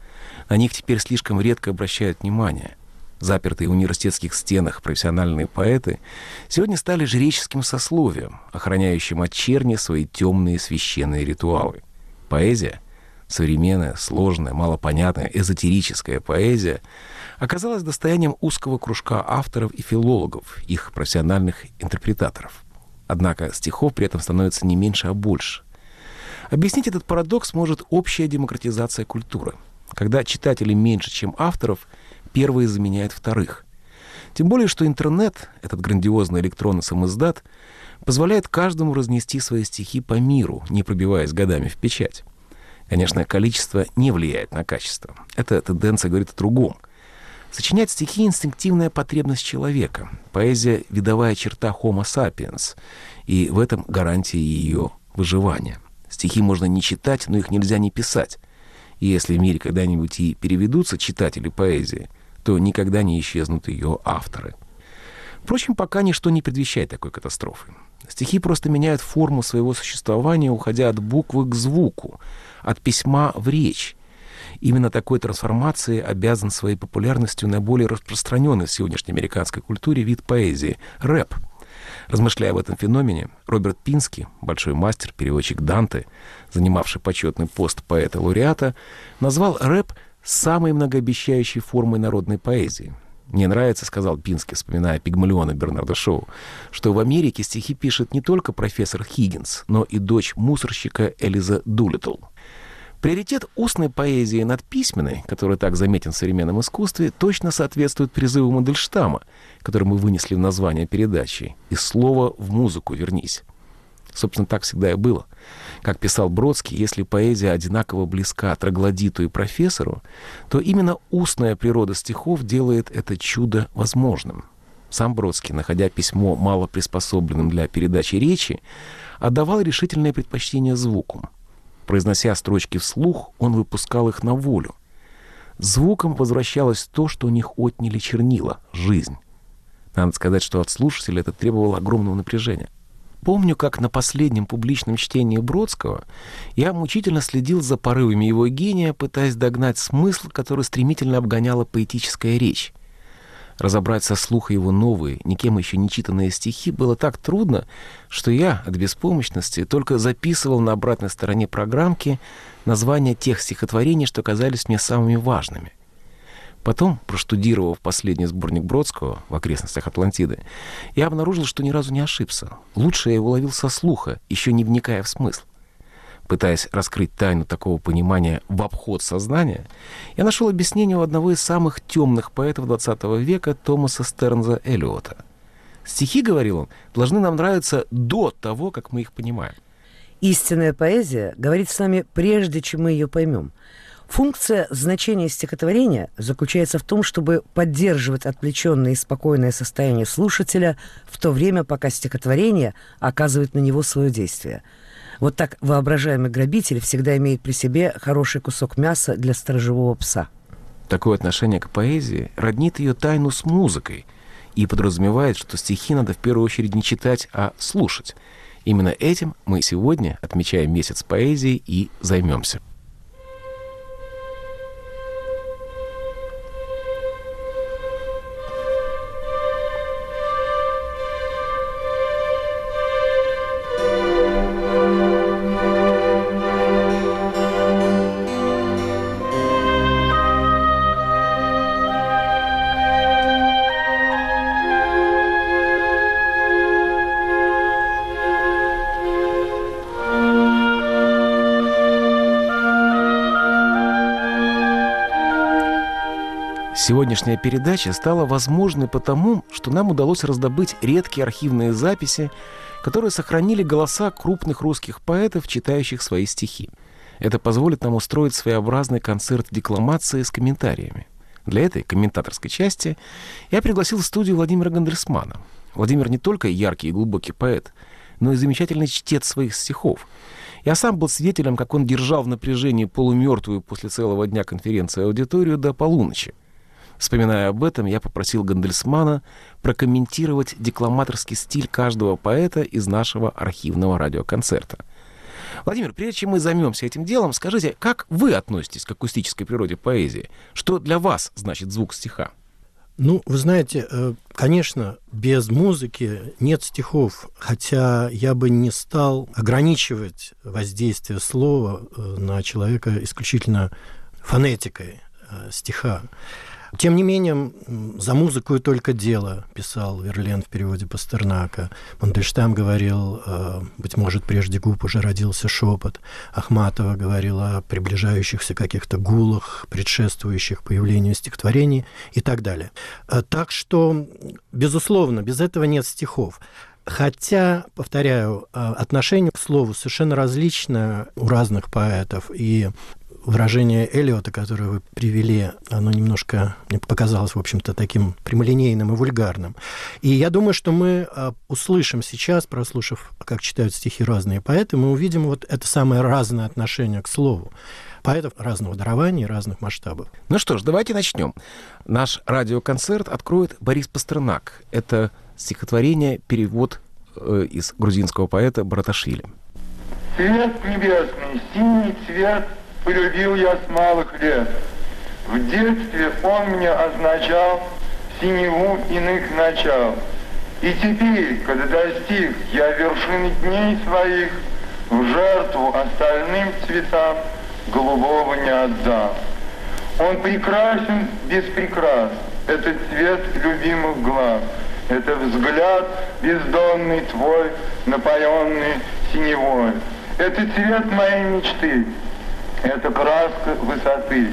На них теперь слишком редко обращают внимание. Запертые в университетских стенах профессиональные поэты сегодня стали жреческим сословием, охраняющим от черни свои темные священные ритуалы. Поэзия — современная, сложная, малопонятная, эзотерическая поэзия оказалась достоянием узкого кружка авторов и филологов, их профессиональных интерпретаторов. Однако стихов при этом становится не меньше, а больше. Объяснить этот парадокс может общая демократизация культуры. Когда читателей меньше, чем авторов, первые заменяют вторых. Тем более, что интернет, этот грандиозный электронный самоиздат, позволяет каждому разнести свои стихи по миру, не пробиваясь годами в печать. Конечно, количество не влияет на качество. Эта тенденция говорит о другом. Сочинять стихи — инстинктивная потребность человека. Поэзия — видовая черта Homo sapiens, и в этом гарантия ее выживания. Стихи можно не читать, но их нельзя не писать. И если в мире когда-нибудь и переведутся читатели поэзии, то никогда не исчезнут ее авторы. Впрочем, пока ничто не предвещает такой катастрофы. Стихи просто меняют форму своего существования, уходя от буквы к звуку — от письма в речь. Именно такой трансформации обязан своей популярностью наиболее распространенный в сегодняшней американской культуре вид поэзии — рэп. Размышляя об этом феномене, Роберт Пински, большой мастер, переводчик Данте, занимавший почетный пост поэта-лауреата, назвал рэп самой многообещающей формой народной поэзии. «Мне нравится, — сказал Пински, вспоминая Пигмалиона Бернарда Шоу, — что в Америке стихи пишет не только профессор Хиггинс, но и дочь мусорщика Элиза Дулитл. Приоритет устной поэзии над письменной, который так заметен в современном искусстве, точно соответствует призыву Мандельштама, который мы вынесли в название передачи «Из слова в музыку вернись». Собственно, так всегда и было. Как писал Бродский, если поэзия одинаково близка троглодиту и профессору, то именно устная природа стихов делает это чудо возможным. Сам Бродский, находя письмо мало приспособленным для передачи речи, отдавал решительное предпочтение звуку. Произнося строчки вслух, он выпускал их на волю. Звуком возвращалось то, что у них отняли чернила — жизнь. Надо сказать, что от слушателя это требовало огромного напряжения. Помню, как на последнем публичном чтении Бродского я мучительно следил за порывами его гения, пытаясь догнать смысл, который стремительно обгоняла поэтическая речь. Разобрать со слуха его новые, никем еще не читанные стихи было так трудно, что я от беспомощности только записывал на обратной стороне программки названия тех стихотворений, что казались мне самыми важными. Потом, проштудировав последний сборник Бродского в окрестностях Атлантиды, я обнаружил, что ни разу не ошибся. Лучше я его ловил со слуха, еще не вникая в смысл. Пытаясь раскрыть тайну такого понимания в обход сознания, я нашел объяснение у одного из самых темных поэтов XX века Томаса Стернза Эллиота. Стихи, говорил он, должны нам нравиться до того, как мы их понимаем. Истинная поэзия говорит с нами прежде, чем мы ее поймем. Функция значения стихотворения заключается в том, чтобы поддерживать отвлеченное и спокойное состояние слушателя в то время, пока стихотворение оказывает на него свое действие – вот так воображаемый грабитель всегда имеет при себе хороший кусок мяса для сторожевого пса. Такое отношение к поэзии роднит ее тайну с музыкой и подразумевает, что стихи надо в первую очередь не читать, а слушать. Именно этим мы сегодня, отмечая месяц поэзии, и займемся. Сегодняшняя передача стала возможной потому, что нам удалось раздобыть редкие архивные записи, которые сохранили голоса крупных русских поэтов, читающих свои стихи. Это позволит нам устроить своеобразный концерт декламации с комментариями. Для этой комментаторской части я пригласил в студию Владимира Гандерсмана. Владимир не только яркий и глубокий поэт, но и замечательный чтец своих стихов. Я сам был свидетелем, как он держал в напряжении полумертвую после целого дня конференции аудиторию до полуночи. Вспоминая об этом, я попросил Гандельсмана прокомментировать декламаторский стиль каждого поэта из нашего архивного радиоконцерта. Владимир, прежде чем мы займемся этим делом, скажите, как вы относитесь к акустической природе поэзии? Что для вас значит звук стиха? Ну, вы знаете, э, конечно, без музыки нет стихов, хотя я бы не стал ограничивать воздействие слова э, на человека исключительно фонетикой э, стиха. Тем не менее, за музыку и только дело, писал Верлен в переводе Пастернака. Мандельштам говорил, э, быть может, прежде губ уже родился шепот. Ахматова говорила о приближающихся каких-то гулах, предшествующих появлению стихотворений и так далее. Э, так что, безусловно, без этого нет стихов. Хотя, повторяю, э, отношение к слову совершенно различное у разных поэтов. И выражение Эллиота, которое вы привели, оно немножко мне показалось, в общем-то, таким прямолинейным и вульгарным. И я думаю, что мы а, услышим сейчас, прослушав, как читают стихи разные поэты, мы увидим вот это самое разное отношение к слову поэтов разного дарования, разных масштабов. Ну что ж, давайте начнем. Наш радиоконцерт откроет Борис Пастернак. Это стихотворение, перевод э, из грузинского поэта Браташвили. Цвет небесный, синий цвет полюбил я с малых лет. В детстве он мне означал синеву иных начал. И теперь, когда достиг я вершины дней своих, в жертву остальным цветам голубого не отдам. Он прекрасен без прикрас, это цвет любимых глаз, это взгляд бездонный твой, напоенный синевой. Это цвет моей мечты, это краска высоты.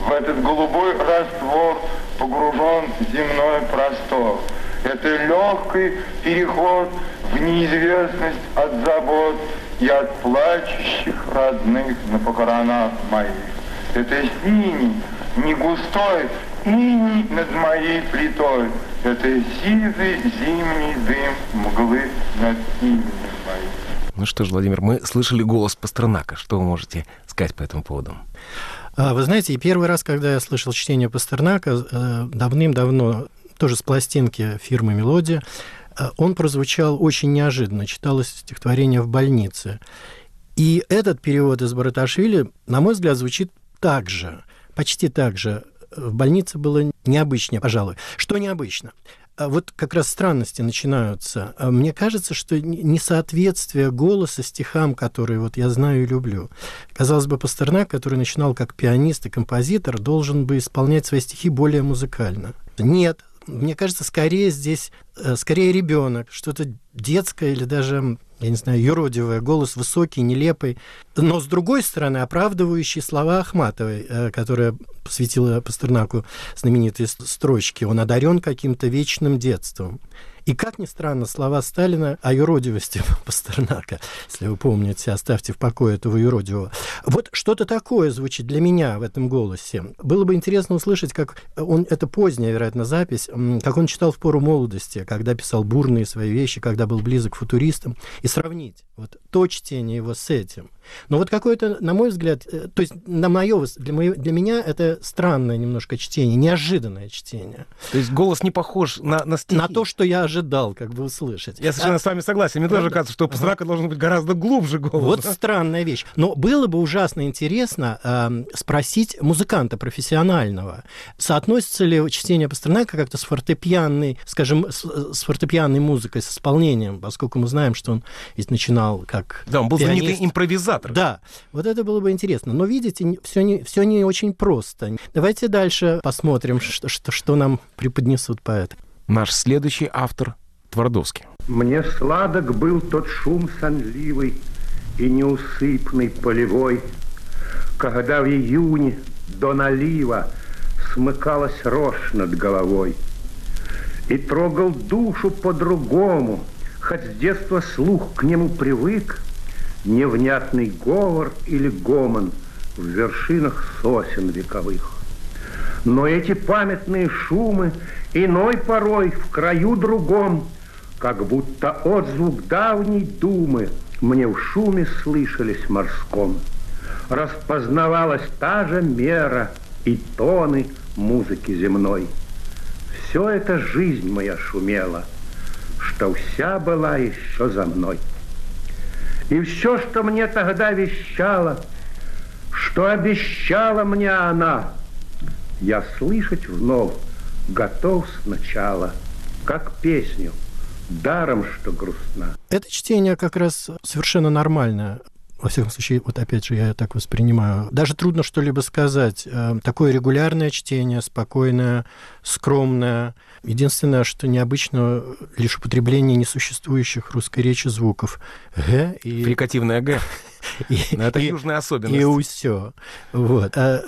В этот голубой раствор погружен земной простор. Это легкий переход в неизвестность от забот и от плачущих родных на похоронах моих. Это синий, не густой, иней над моей плитой. Это сизый зимний дым мглы над именем моим. Ну что ж, Владимир, мы слышали голос Пастернака. Что вы можете сказать по этому поводу? А, вы знаете, первый раз, когда я слышал чтение Пастернака, э, давным-давно, тоже с пластинки фирмы «Мелодия», э, он прозвучал очень неожиданно. Читалось стихотворение в больнице. И этот перевод из Бараташвили, на мой взгляд, звучит так же, почти так же. В больнице было необычнее, пожалуй. Что необычно? А вот как раз странности начинаются. А мне кажется, что несоответствие голоса стихам, которые вот я знаю и люблю. Казалось бы, Пастернак, который начинал как пианист и композитор, должен бы исполнять свои стихи более музыкально. Нет, мне кажется, скорее здесь, э, скорее ребенок, что-то детское или даже я не знаю, юродивое, голос высокий, нелепый, но, с другой стороны, оправдывающий слова Ахматовой, э, которая посвятила Пастернаку знаменитые строчки. Он одарен каким-то вечным детством. И, как ни странно, слова Сталина о юродивости *laughs* Пастернака, если вы помните, оставьте в покое этого юродивого. Вот что-то такое звучит для меня в этом голосе. Было бы интересно услышать, как он, это поздняя, вероятно, запись, как он читал в пору молодости, когда писал бурные свои вещи, когда был близок к футуристам, и сравнить вот то чтение его с этим. Но вот какое-то, на мой взгляд, э, то есть на мое, для, моего, для меня это странное немножко чтение, неожиданное чтение. То есть голос не похож на, на стихи? На то, что я ожидал как бы услышать. Я совершенно а, с вами согласен. Мне тоже кажется, что Пастернака должен быть гораздо глубже голос. Вот странная вещь. Но было бы ужасно интересно э, спросить музыканта профессионального, соотносится ли чтение Пастернака как-то с фортепианной, скажем, с, с фортепианной музыкой, с исполнением, поскольку мы знаем, что он ведь начинал как Да, он был пианист. знаменитый импровизатор. Да, вот это было бы интересно. Но видите, все не, все не очень просто. Давайте дальше посмотрим, что, что, что нам преподнесут поэты. Наш следующий автор Твардовский. Мне сладок был тот шум сонливый и неусыпный полевой, когда в июне до налива смыкалась рожь над головой. И трогал душу по-другому, хоть с детства слух к нему привык, невнятный говор или гомон в вершинах сосен вековых. Но эти памятные шумы иной порой в краю другом, как будто отзвук давней думы мне в шуме слышались морском. Распознавалась та же мера и тоны музыки земной. Все это жизнь моя шумела, что вся была еще за мной. И все, что мне тогда вещала, что обещала мне она, я слышать вновь готов сначала, как песню, даром, что грустна. Это чтение как раз совершенно нормальное. Во всяком случае, вот опять же, я так воспринимаю. Даже трудно что-либо сказать. Э, такое регулярное чтение, спокойное, скромное. Единственное, что необычно, лишь употребление несуществующих русской речи звуков. Г и... Фрикативное Г. *laughs* И, Но ну, это и, южная особенность. И все. Вот. А,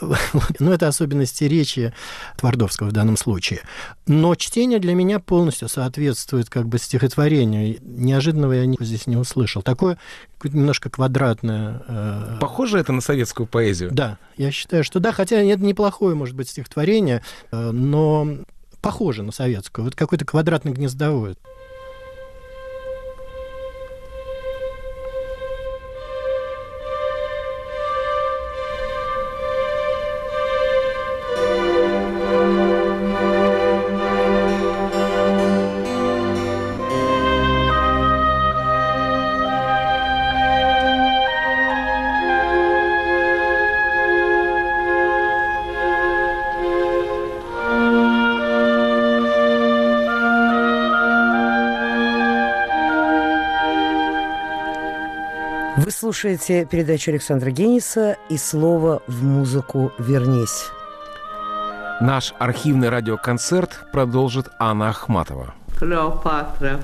ну, это особенности речи Твардовского в данном случае. Но чтение для меня полностью соответствует как бы стихотворению. Неожиданного я здесь не услышал. Такое немножко квадратное. Э... Похоже это на советскую поэзию? Да, я считаю, что да. Хотя это неплохое, может быть, стихотворение, э, но похоже на советскую. Вот какой-то квадратно-гнездовой. Слушаете передачу Александра Гениса и слово в музыку «Вернись». Наш архивный радиоконцерт продолжит Анна Ахматова. Клеопатра.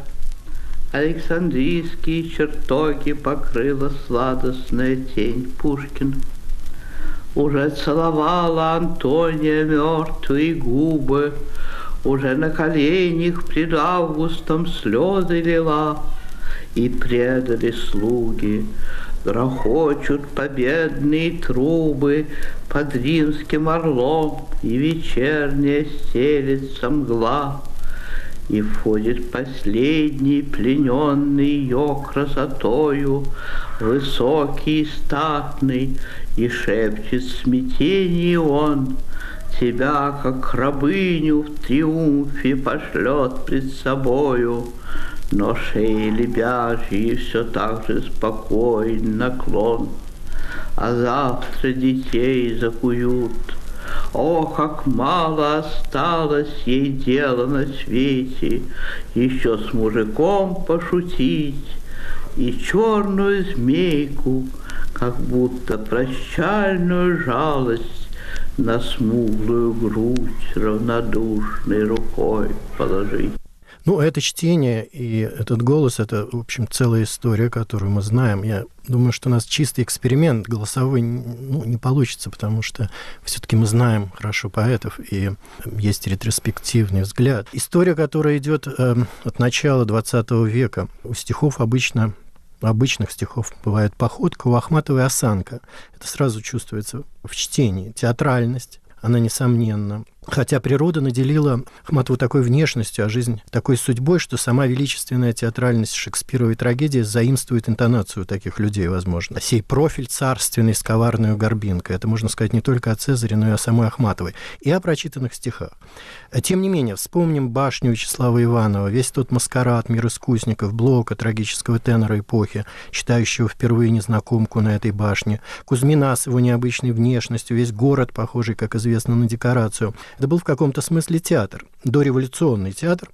Александрийские чертоги покрыла сладостная тень Пушкин. Уже целовала Антония мертвые губы, уже на коленях пред августом слезы лила, и предали слуги. Грохочут победные трубы под римским орлом, и вечерняя стелется мгла. И входит последний, плененный ее красотою, Высокий и статный, и шепчет в он, Тебя, как рабыню, в триумфе пошлет пред собою. Но шеи лебяжьи все так же спокоен наклон, А завтра детей закуют. О, как мало осталось ей дела на свете, Еще с мужиком пошутить, И черную змейку, как будто прощальную жалость На смуглую грудь равнодушной рукой положить. Ну, это чтение и этот голос, это, в общем, целая история, которую мы знаем. Я думаю, что у нас чистый эксперимент голосовой ну, не получится, потому что все-таки мы знаем хорошо поэтов, и есть ретроспективный взгляд. История, которая идет э, от начала 20 века. У стихов обычно обычных стихов бывает походка, у Ахматовой осанка. Это сразу чувствуется в чтении. Театральность, она несомненно. Хотя природа наделила Ахматову такой внешностью, а жизнь такой судьбой, что сама величественная театральность Шекспировой трагедии заимствует интонацию таких людей, возможно. Сей профиль царственный с коварной горбинкой. Это можно сказать не только о Цезаре, но и о самой Ахматовой. И о прочитанных стихах. Тем не менее, вспомним башню Вячеслава Иванова, весь тот маскарад мир искусников, Блока, трагического тенора эпохи, читающего впервые незнакомку на этой башне, Кузьмина с его необычной внешностью, весь город, похожий, как известно, на декорацию – это был в каком-то смысле театр, дореволюционный театр,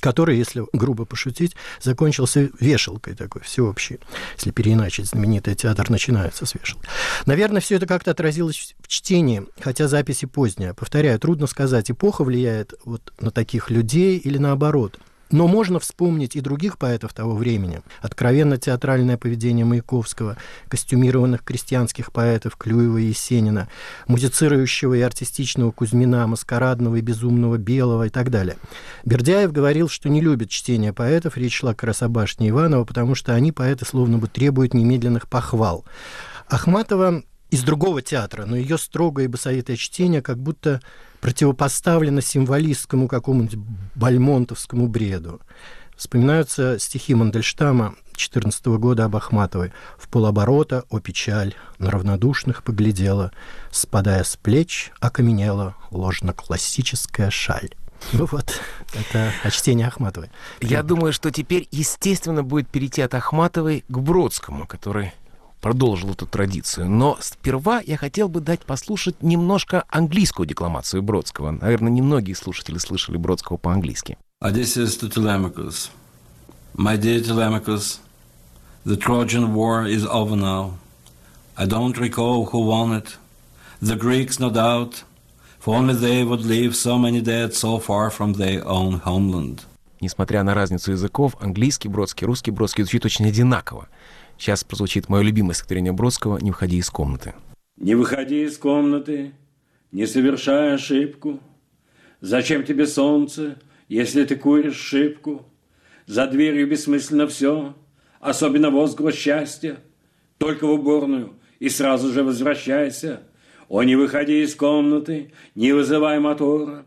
который, если грубо пошутить, закончился вешалкой такой всеобщей. Если переиначить, знаменитый театр начинается с вешалки. Наверное, все это как-то отразилось в чтении, хотя записи поздние. Повторяю, трудно сказать, эпоха влияет вот на таких людей или наоборот – но можно вспомнить и других поэтов того времени. Откровенно театральное поведение Маяковского, костюмированных крестьянских поэтов Клюева и Есенина, музицирующего и артистичного Кузьмина, маскарадного и безумного Белого и так далее. Бердяев говорил, что не любит чтение поэтов, речь шла как раз о башне Иванова, потому что они, поэты, словно бы требуют немедленных похвал. Ахматова из другого театра, но ее строгое и басовитое чтение как будто противопоставлено символистскому какому-нибудь бальмонтовскому бреду. Вспоминаются стихи Мандельштама 14 года об Ахматовой. «В полоборота, о печаль, на равнодушных поглядела, спадая с плеч, окаменела ложно-классическая шаль». *laughs* Ну вот, это о чтении Ахматовой. Я думаю, что теперь, естественно, будет перейти от Ахматовой к Бродскому, который продолжил эту традицию. Но сперва я хотел бы дать послушать немножко английскую декламацию Бродского. Наверное, немногие слушатели слышали Бродского по-английски. Odysseus to Telemachus. My dear Telemachus, the Trojan War is over now. I don't recall who won it. The Greeks, no doubt, for only they would leave so many dead so far from their own homeland. Несмотря на разницу языков, английский Бродский, русский Бродский звучит очень одинаково. Сейчас прозвучит мое любимое стихотворение Бродского «Не выходи из комнаты». Не выходи из комнаты, не совершай ошибку. Зачем тебе солнце, если ты куришь шибку? За дверью бессмысленно все, особенно возглас счастья. Только в уборную и сразу же возвращайся. О, не выходи из комнаты, не вызывай мотора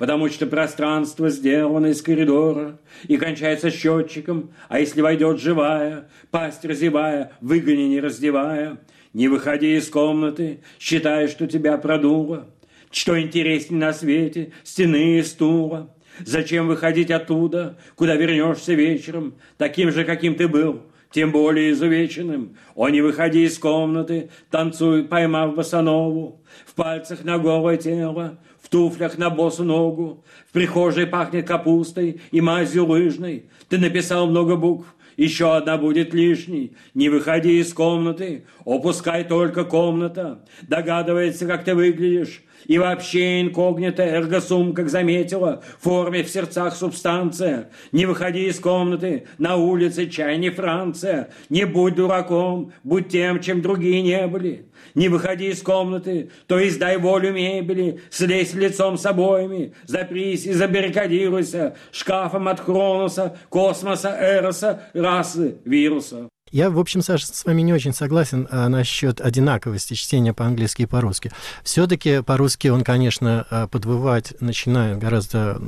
потому что пространство сделано из коридора и кончается счетчиком, а если войдет живая, пасть разевая, выгони не раздевая, не выходи из комнаты, считай, что тебя продуло. Что интереснее на свете, стены и стула. Зачем выходить оттуда, куда вернешься вечером, таким же, каким ты был, тем более изувеченным. О, не выходи из комнаты, танцуй, поймав босанову, в пальцах на голое тело, в туфлях на босу ногу, в прихожей пахнет капустой и мазью лыжной. Ты написал много букв, еще одна будет лишней. Не выходи из комнаты, опускай только комната. Догадывается, как ты выглядишь. И вообще инкогнито эргосум, как заметила, в форме в сердцах субстанция. Не выходи из комнаты, на улице чай не Франция. Не будь дураком, будь тем, чем другие не были. Не выходи из комнаты, то издай волю мебели, слезь лицом с обоями, запрись и забаррикадируйся шкафом от Хроноса, космоса, Эроса, расы, вируса. Я, в общем, Саша, с вами не очень согласен а, насчет одинаковости чтения по-английски и по-русски. Все-таки по-русски он, конечно, а, подвывать начинает гораздо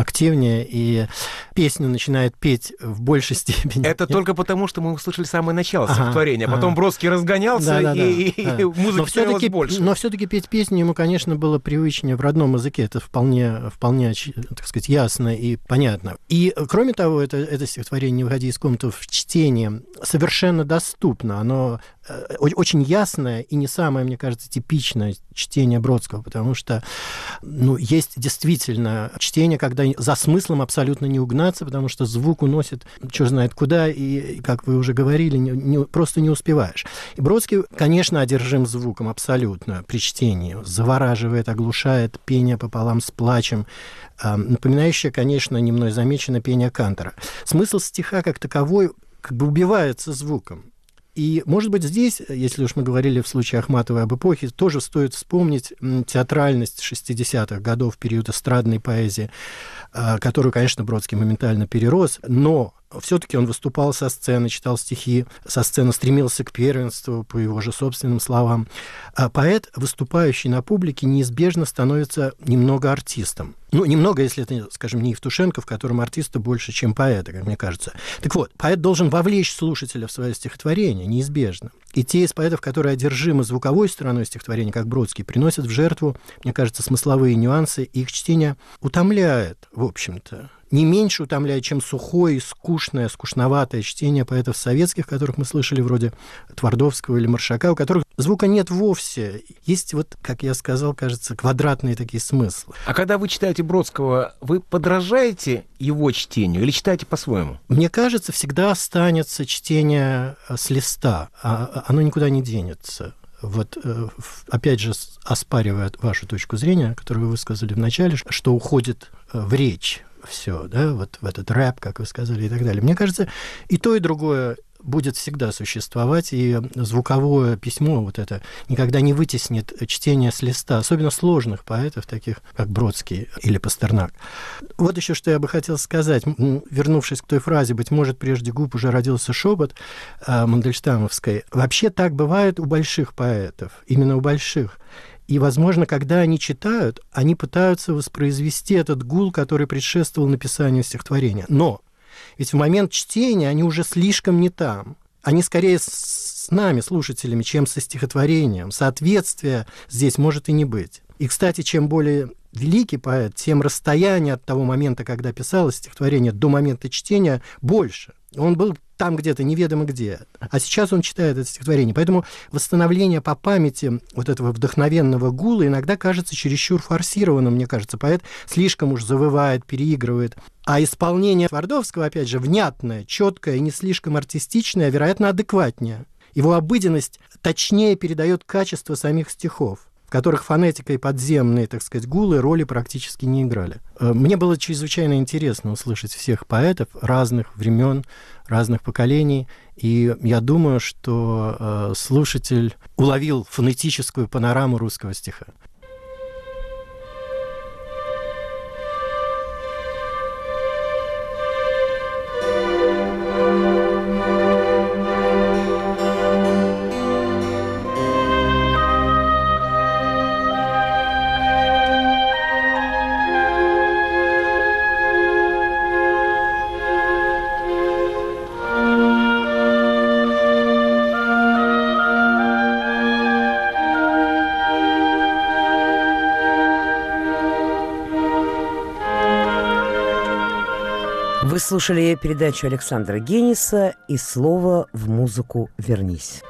активнее, и песню начинает петь в большей степени. Это только потому, что мы услышали самое начало ага, стихотворения, а потом ага. Бродский разгонялся, да, да, и, да, и да. *laughs* музыки становилось больше. Но все-таки петь песню ему, конечно, было привычнее в родном языке, это вполне, вполне, так сказать, ясно и понятно. И, кроме того, это, это стихотворение «Не выходи из комнаты» в чтении совершенно доступно, оно очень ясное и не самое, мне кажется, типичное чтение Бродского, потому что ну, есть действительно чтение, когда за смыслом абсолютно не угнаться, потому что звук уносит черт знает куда, и, как вы уже говорили, не, не, просто не успеваешь. И Бродский, конечно, одержим звуком абсолютно при чтении, завораживает, оглушает пение пополам с плачем, э, напоминающее, конечно, не мной замечено пение Кантора. Смысл стиха как таковой как бы убивается звуком. И, может быть, здесь, если уж мы говорили в случае Ахматовой об эпохе, тоже стоит вспомнить театральность 60-х годов, период эстрадной поэзии, а, которую, конечно, Бродский моментально перерос, но все-таки он выступал со сцены, читал стихи, со сцены стремился к первенству, по его же собственным словам. А поэт, выступающий на публике, неизбежно становится немного артистом. Ну, немного, если это, скажем, не Евтушенко, в котором артиста больше, чем поэта, как мне кажется. Так вот, поэт должен вовлечь слушателя в свое стихотворение, неизбежно. И те из поэтов, которые одержимы звуковой стороной стихотворения, как Бродский, приносят в жертву, мне кажется, смысловые нюансы, и их чтение утомляет, в общем-то не меньше утомляет, чем сухое скучное, скучноватое чтение поэтов советских, которых мы слышали, вроде Твардовского или Маршака, у которых звука нет вовсе. Есть вот, как я сказал, кажется, квадратные такие смыслы. А когда вы читаете Бродского, вы подражаете его чтению или читаете по-своему? Мне кажется, всегда останется чтение э, с листа. А, а оно никуда не денется вот э, опять же оспаривая вашу точку зрения, которую вы высказали в начале, что уходит э, в речь все, да, вот в этот рэп, как вы сказали, и так далее. Мне кажется, и то, и другое будет всегда существовать, и звуковое письмо вот это никогда не вытеснит чтение с листа, особенно сложных поэтов, таких как Бродский или Пастернак. Вот еще что я бы хотел сказать, вернувшись к той фразе, быть может, прежде губ уже родился шепот э, Мандельштамовской. Вообще так бывает у больших поэтов, именно у больших. И, возможно, когда они читают, они пытаются воспроизвести этот гул, который предшествовал написанию стихотворения. Но ведь в момент чтения они уже слишком не там. Они скорее с нами, слушателями, чем со стихотворением. Соответствия здесь может и не быть. И, кстати, чем более великий поэт, тем расстояние от того момента, когда писалось стихотворение, до момента чтения больше. Он был там где-то, неведомо где. А сейчас он читает это стихотворение. Поэтому восстановление по памяти вот этого вдохновенного гула иногда кажется чересчур форсированным, мне кажется. Поэт слишком уж завывает, переигрывает. А исполнение Твардовского, опять же, внятное, четкое и не слишком артистичное, вероятно, адекватнее. Его обыденность точнее передает качество самих стихов которых фонетика и подземные, так сказать, гулы роли практически не играли. Э, мне было чрезвычайно интересно услышать всех поэтов разных времен, разных поколений, и я думаю, что э, слушатель уловил фонетическую панораму русского стиха. Слушали передачу Александра Гениса и слово в музыку «Вернись».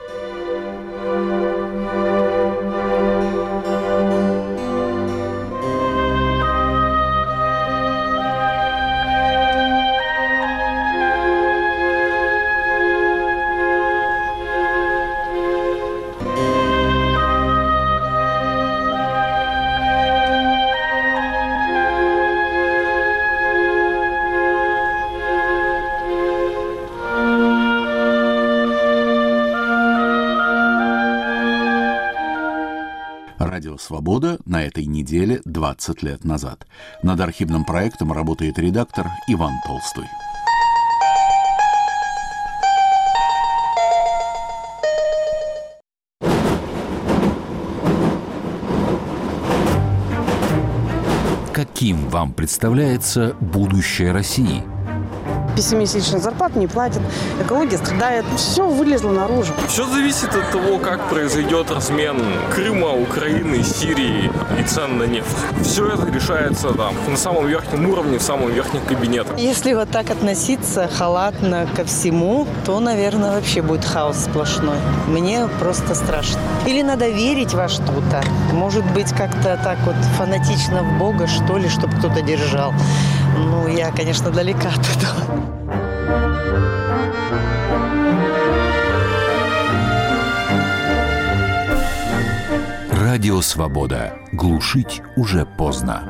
«Свобода» на этой неделе 20 лет назад. Над архивным проектом работает редактор Иван Толстой. Каким вам представляется будущее России – пессимистичных зарплат не платят, экология страдает. Все вылезло наружу. Все зависит от того, как произойдет размен Крыма, Украины, Сирии и цен на нефть. Все это решается там на самом верхнем уровне, в самом верхнем кабинете. Если вот так относиться халатно ко всему, то, наверное, вообще будет хаос сплошной. Мне просто страшно. Или надо верить во что-то. Может быть, как-то так вот фанатично в Бога, что ли, чтобы кто-то держал. Ну, я, конечно, далека от этого. Радио «Свобода». Глушить уже поздно.